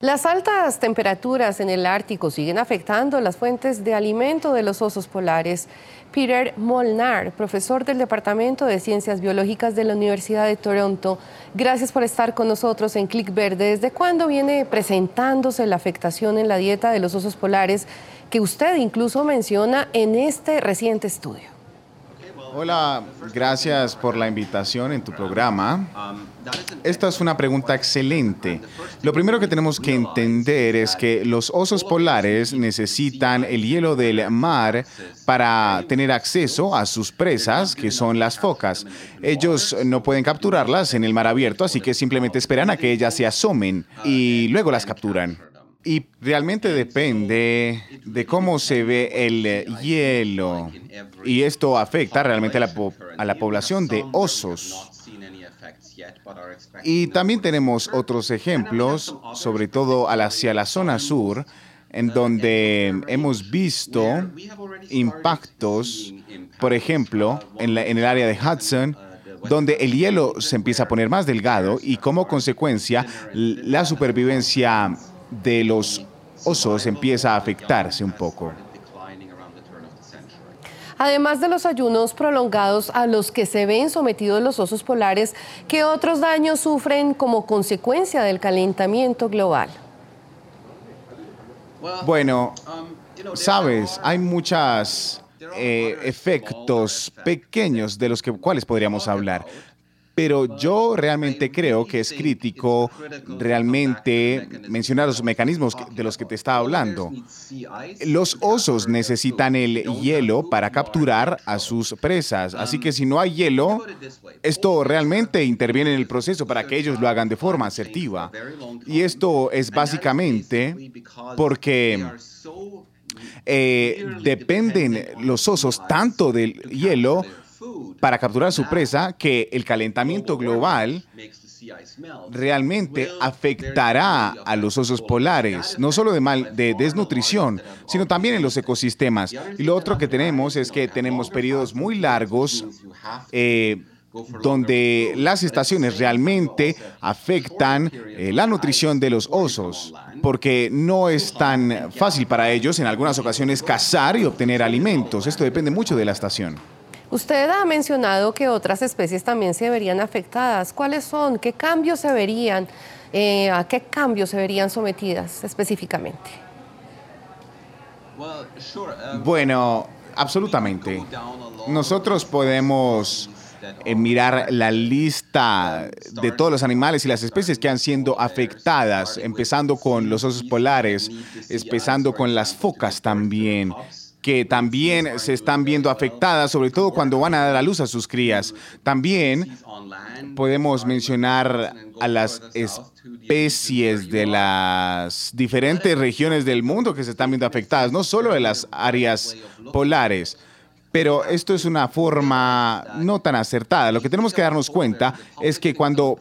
Las altas temperaturas en el Ártico siguen afectando las fuentes de alimento de los osos polares. Peter Molnar, profesor del Departamento de Ciencias Biológicas de la Universidad de Toronto, gracias por estar con nosotros en Clic Verde. ¿Desde cuándo viene presentándose la afectación en la dieta de los osos polares que usted incluso menciona en este reciente estudio? Hola, gracias por la invitación en tu programa. Esta es una pregunta excelente. Lo primero que tenemos que entender es que los osos polares necesitan el hielo del mar para tener acceso a sus presas, que son las focas. Ellos no pueden capturarlas en el mar abierto, así que simplemente esperan a que ellas se asomen y luego las capturan. Y realmente depende de cómo se ve el hielo. Y esto afecta realmente a la, a la población de osos. Y también tenemos otros ejemplos, sobre todo hacia la zona sur, en donde hemos visto impactos, por ejemplo, en, en, el área de Hudson, donde el hielo se empieza a poner más delgado y como consecuencia la supervivencia de los osos empieza a afectarse un poco. Además de los ayunos prolongados a los que se ven sometidos los osos polares, ¿qué otros daños sufren como consecuencia del calentamiento global? Bueno, sabes, hay muchos eh, efectos pequeños de los que, cuales podríamos hablar pero yo realmente creo que es crítico realmente mencionar los mecanismos de los que te estaba hablando. Los osos necesitan el hielo para capturar a sus presas, así que si no hay hielo, esto realmente interviene en el proceso para que ellos lo hagan de forma asertiva. Y esto es básicamente porque... Eh, dependen los osos tanto del hielo para capturar su presa que el calentamiento global realmente afectará a los osos polares, no solo de, mal, de desnutrición, sino también en los ecosistemas. Y lo otro que tenemos es que tenemos periodos muy largos eh, donde las estaciones realmente afectan eh, la nutrición de los osos, porque no es tan fácil para ellos en algunas ocasiones cazar y obtener alimentos. Esto depende mucho de la estación. Usted ha mencionado que otras especies también se verían afectadas. ¿Cuáles son? ¿Qué cambios se verían? Eh, ¿A qué cambios se verían sometidas específicamente? Bueno, absolutamente. Nosotros podemos eh, mirar la lista de todos los animales y las especies que han sido afectadas, empezando con los osos polares, empezando con las focas también, que también se están viendo afectadas, sobre todo cuando van a dar a luz a sus crías. También podemos mencionar a las especies de las diferentes regiones del mundo que se están viendo afectadas, no solo de las áreas polares. Pero esto es una forma no tan acertada. Lo que tenemos que darnos cuenta es que cuando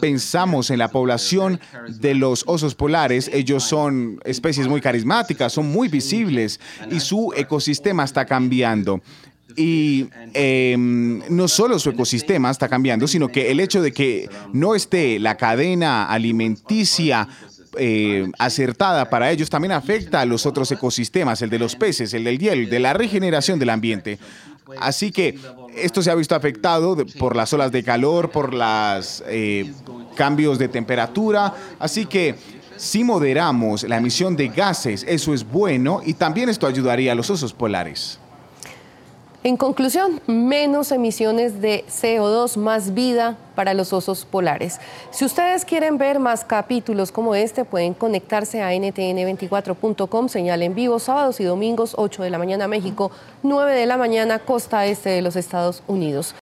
pensamos en la población de los osos polares, ellos son especies muy carismáticas, son muy visibles y su ecosistema está cambiando. Y em, no solo su ecosistema está cambiando, sino que el hecho de que no esté la cadena alimenticia eh, acertada para ellos también afecta a los otros ecosistemas, el de los peces, el del hielo, el de la regeneración del ambiente. Así que esto se ha visto afectado por las olas de calor, por los eh, cambios de temperatura. Así que si moderamos la emisión de gases, eso es bueno y también esto ayudaría a los osos polares. En conclusión, menos emisiones de CO2, más vida para los osos polares. Si ustedes quieren ver más capítulos como este, pueden conectarse a ntn24.com, señal en vivo, sábados y domingos, 8 de la mañana México, 9 de la mañana, costa este de los Estados Unidos.